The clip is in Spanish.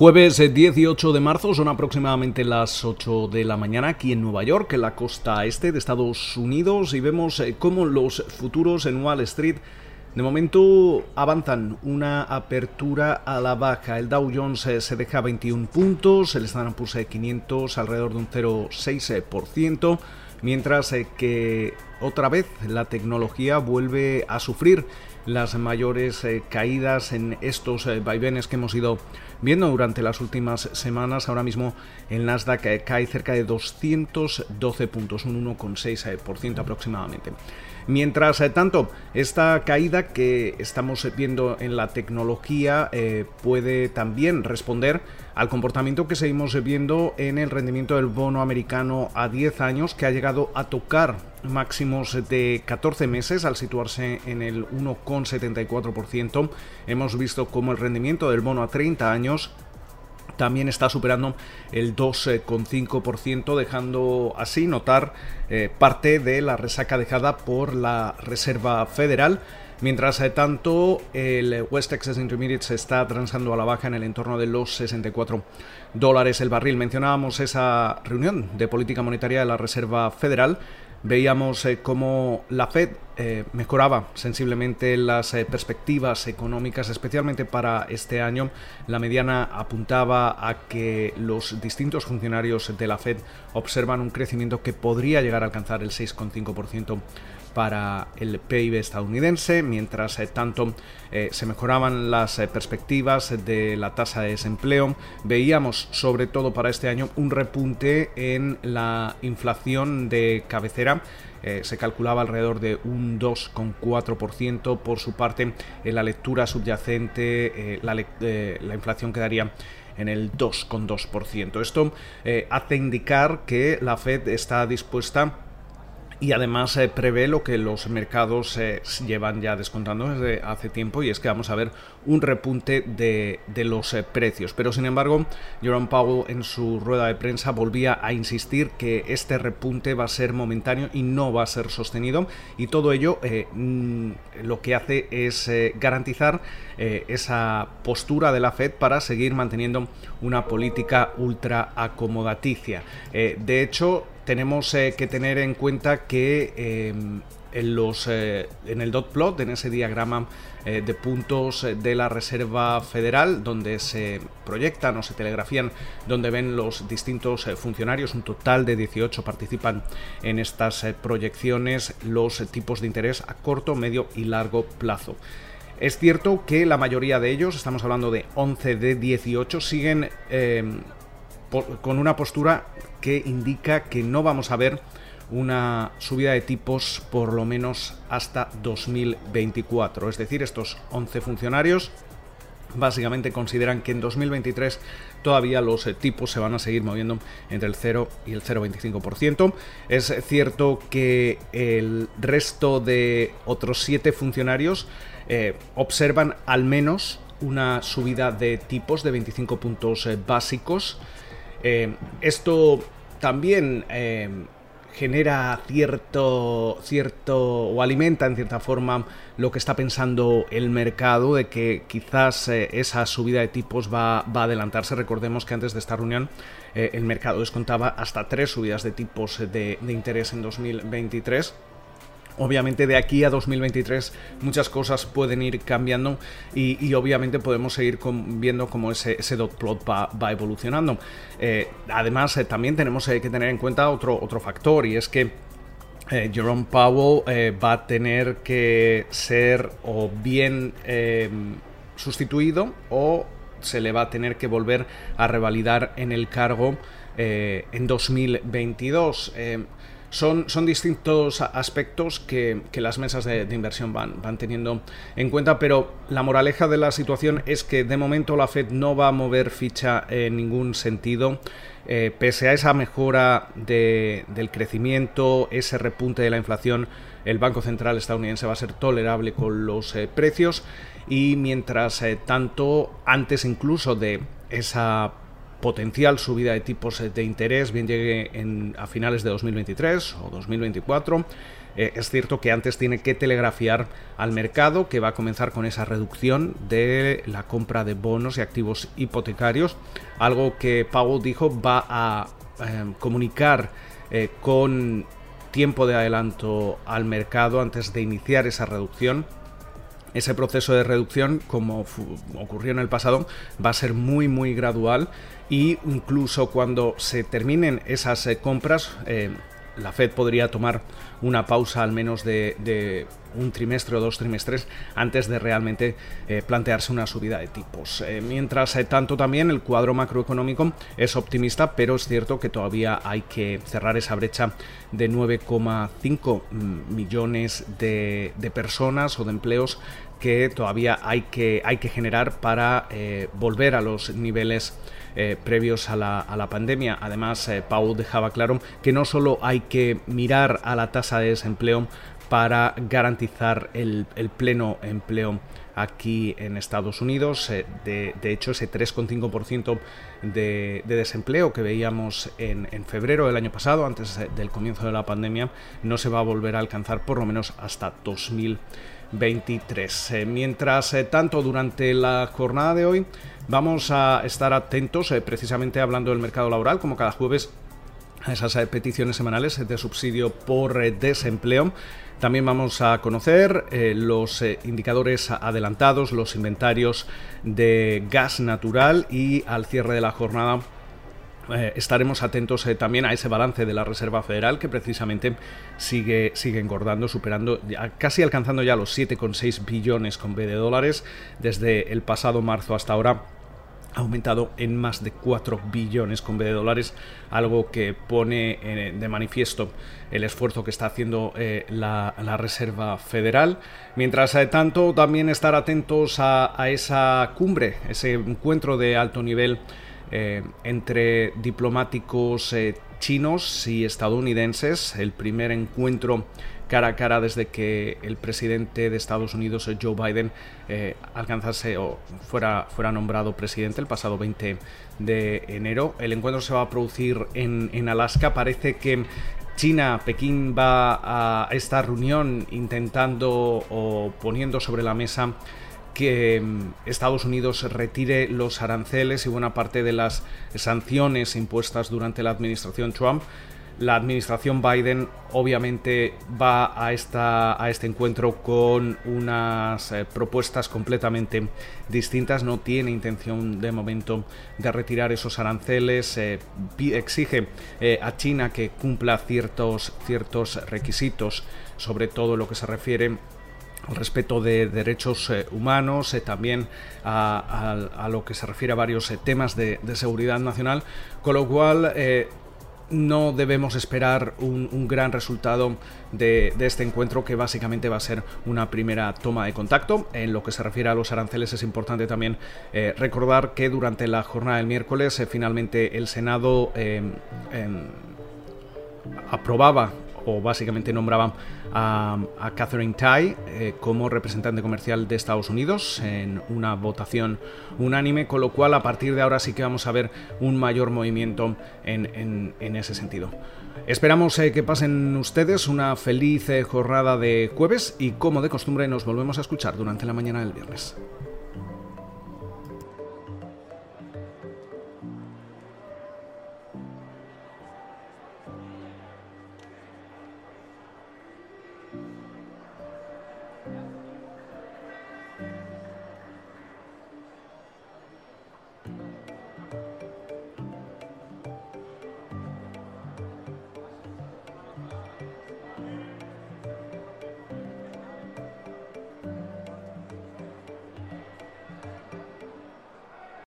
Jueves 18 de marzo, son aproximadamente las 8 de la mañana aquí en Nueva York, en la costa este de Estados Unidos, y vemos eh, cómo los futuros en Wall Street de momento avanzan una apertura a la baja. El Dow Jones eh, se deja 21 puntos, el Standard Poor's 500 alrededor de un 0,6%, mientras eh, que otra vez la tecnología vuelve a sufrir las mayores caídas en estos vaivenes que hemos ido viendo durante las últimas semanas. Ahora mismo el Nasdaq cae cerca de 212 puntos, un 1,6% aproximadamente. Mientras eh, tanto, esta caída que estamos viendo en la tecnología eh, puede también responder al comportamiento que seguimos viendo en el rendimiento del bono americano a 10 años, que ha llegado a tocar máximos de 14 meses al situarse en el 1,74%. Hemos visto cómo el rendimiento del bono a 30 años también está superando el 2,5%, dejando así notar eh, parte de la resaca dejada por la Reserva Federal. Mientras eh, tanto, el West Texas Intermediate se está transando a la baja en el entorno de los 64 dólares el barril. Mencionábamos esa reunión de política monetaria de la Reserva Federal veíamos eh, cómo la Fed eh, mejoraba sensiblemente las perspectivas económicas, especialmente para este año. La mediana apuntaba a que los distintos funcionarios de la Fed observan un crecimiento que podría llegar a alcanzar el 6,5% para el PIB estadounidense, mientras eh, tanto eh, se mejoraban las eh, perspectivas de la tasa de desempleo. Veíamos sobre todo para este año un repunte en la inflación de cabecera. se calculaba alrededor de un 2,4%. Por su parte, en la lectura subyacente, la, la inflación quedaría en el 2,2%. Esto hace indicar que la Fed está dispuesta y además eh, prevé lo que los mercados eh, llevan ya descontando desde hace tiempo y es que vamos a ver un repunte de, los eh, precios. Pero sin embargo, Jerome Powell en su rueda de prensa volvía a insistir que este repunte va a ser momentáneo y no va a ser sostenido y todo ello mm, lo que hace es garantizar esa postura de la Fed para seguir manteniendo una política ultra acomodaticia. de hecho, tenemos eh, que tener en cuenta que en, los, eh, en el dot plot, en ese diagrama eh, de puntos de la Reserva Federal, donde se proyectan o se telegrafían, donde ven los distintos funcionarios, un total de 18 participan en estas proyecciones, los tipos de interés a corto, medio y largo plazo. Es cierto que la mayoría de ellos, estamos hablando de 11 de 18, siguen con una postura que indica que no vamos a ver una subida de tipos por lo menos hasta 2024. Es decir, estos 11 funcionarios básicamente consideran que en 2023 todavía los eh, tipos se van a seguir moviendo entre el 0 y el 0,25%. Es cierto que el resto de otros 7 funcionarios eh, observan al menos una subida de tipos de 25 puntos eh, básicos eh, esto también eh, genera cierto, cierto o alimenta en cierta forma lo que está pensando el mercado de que quizás eh, esa subida de tipos va, va, a adelantarse. Recordemos que antes de esta reunión el mercado descontaba hasta tres subidas de tipos de, de interés en 2023 Obviamente de aquí a 2023 muchas cosas pueden ir cambiando y, obviamente podemos seguir viendo cómo ese, dot plot va, evolucionando. Eh, además, eh, también tenemos eh, que tener en cuenta otro, otro factor y es que Jerome Powell va a tener que ser o bien sustituido o se le va a tener que volver a revalidar en el cargo en 2022 son, son distintos aspectos que, las mesas de, inversión van, van, teniendo en cuenta, pero la moraleja de la situación es que de momento la Fed no va a mover ficha en ningún sentido. Eh, pese a esa mejora del crecimiento, ese repunte de la inflación, el Banco Central estadounidense va a ser tolerable con los eh, precios y mientras eh, tanto, antes incluso de esa potencial subida de tipos de interés, bien llegue en, a finales de 2023 o 2024. eh, es cierto que antes tiene que telegrafiar al mercado que va a comenzar con esa reducción de la compra de bonos y activos hipotecarios, algo que Powell dijo va a eh, comunicar eh, con tiempo de adelanto al mercado antes de iniciar esa reducción ese proceso de reducción, como ocurrió en el pasado, va a ser muy muy gradual y incluso cuando se terminen esas compras, la Fed podría tomar una pausa al menos de, un trimestre o dos trimestres antes de realmente eh, plantearse una subida de tipos. Eh, mientras eh, tanto también el cuadro macroeconómico es optimista, pero es cierto que todavía hay que cerrar esa brecha de 9,5 millones de, de, personas o de empleos que todavía hay que, hay que generar para volver a los niveles previos a la, pandemia. Además, Pau dejaba claro que no solo hay que mirar a la tasa de desempleo para garantizar el, pleno empleo aquí en Estados Unidos. Eh, de, hecho, ese 3,5% de, de, desempleo que veíamos en, febrero del año pasado, antes del comienzo de la pandemia, no se va a volver a alcanzar por lo menos hasta 2023. mientras tanto, durante la jornada de hoy, Vamos a estar atentos, eh, precisamente hablando del mercado laboral, como cada jueves, esas eh, peticiones semanales de subsidio por eh, desempleo. También vamos a conocer los indicadores adelantados, los inventarios de gas natural y al cierre de la jornada estaremos atentos también a ese balance de la Reserva Federal que precisamente sigue, sigue engordando, superando, casi alcanzando ya los 7,6 billones con B de dólares desde el pasado marzo hasta ahora ha aumentado en más de 4 billones con B de dólares, algo que pone eh, de manifiesto el esfuerzo que está haciendo eh, la, Reserva Federal. Mientras eh, tanto, también estar atentos a, esa cumbre, ese encuentro de alto nivel entre diplomáticos chinos y estadounidenses, el primer encuentro cara a cara desde que el presidente de Estados Unidos, Joe Biden, eh, alcanzase o fuera, fuera nombrado presidente el pasado 20 de enero. El encuentro se va a producir en, en Alaska. Parece que China, Pekín va a esta reunión intentando o poniendo sobre la mesa que mm, Estados Unidos retire los aranceles y buena parte de las sanciones impuestas durante la administración Trump la administración Biden obviamente va a, esta, a este encuentro con unas eh, propuestas completamente distintas, no tiene intención de momento de retirar esos aranceles, eh, exige eh, a China que cumpla ciertos, ciertos requisitos, sobre todo lo que se refiere al respeto de derechos humanos, también a, lo que se refiere a varios temas de, de, seguridad nacional, con lo cual no debemos esperar un, gran resultado de, este encuentro que básicamente va a ser una primera toma de contacto. En lo que se refiere a los aranceles es importante también eh, recordar que durante la jornada del miércoles eh, finalmente el Senado eh, em, aprobaba o básicamente nombraba a, Catherine Tai eh, como representante comercial de Estados Unidos en una votación unánime, con lo cual a partir de ahora sí que vamos a ver un mayor movimiento en, ese sentido. Esperamos eh, que pasen ustedes una feliz eh, jornada de jueves y como de costumbre nos volvemos a escuchar durante la mañana del viernes.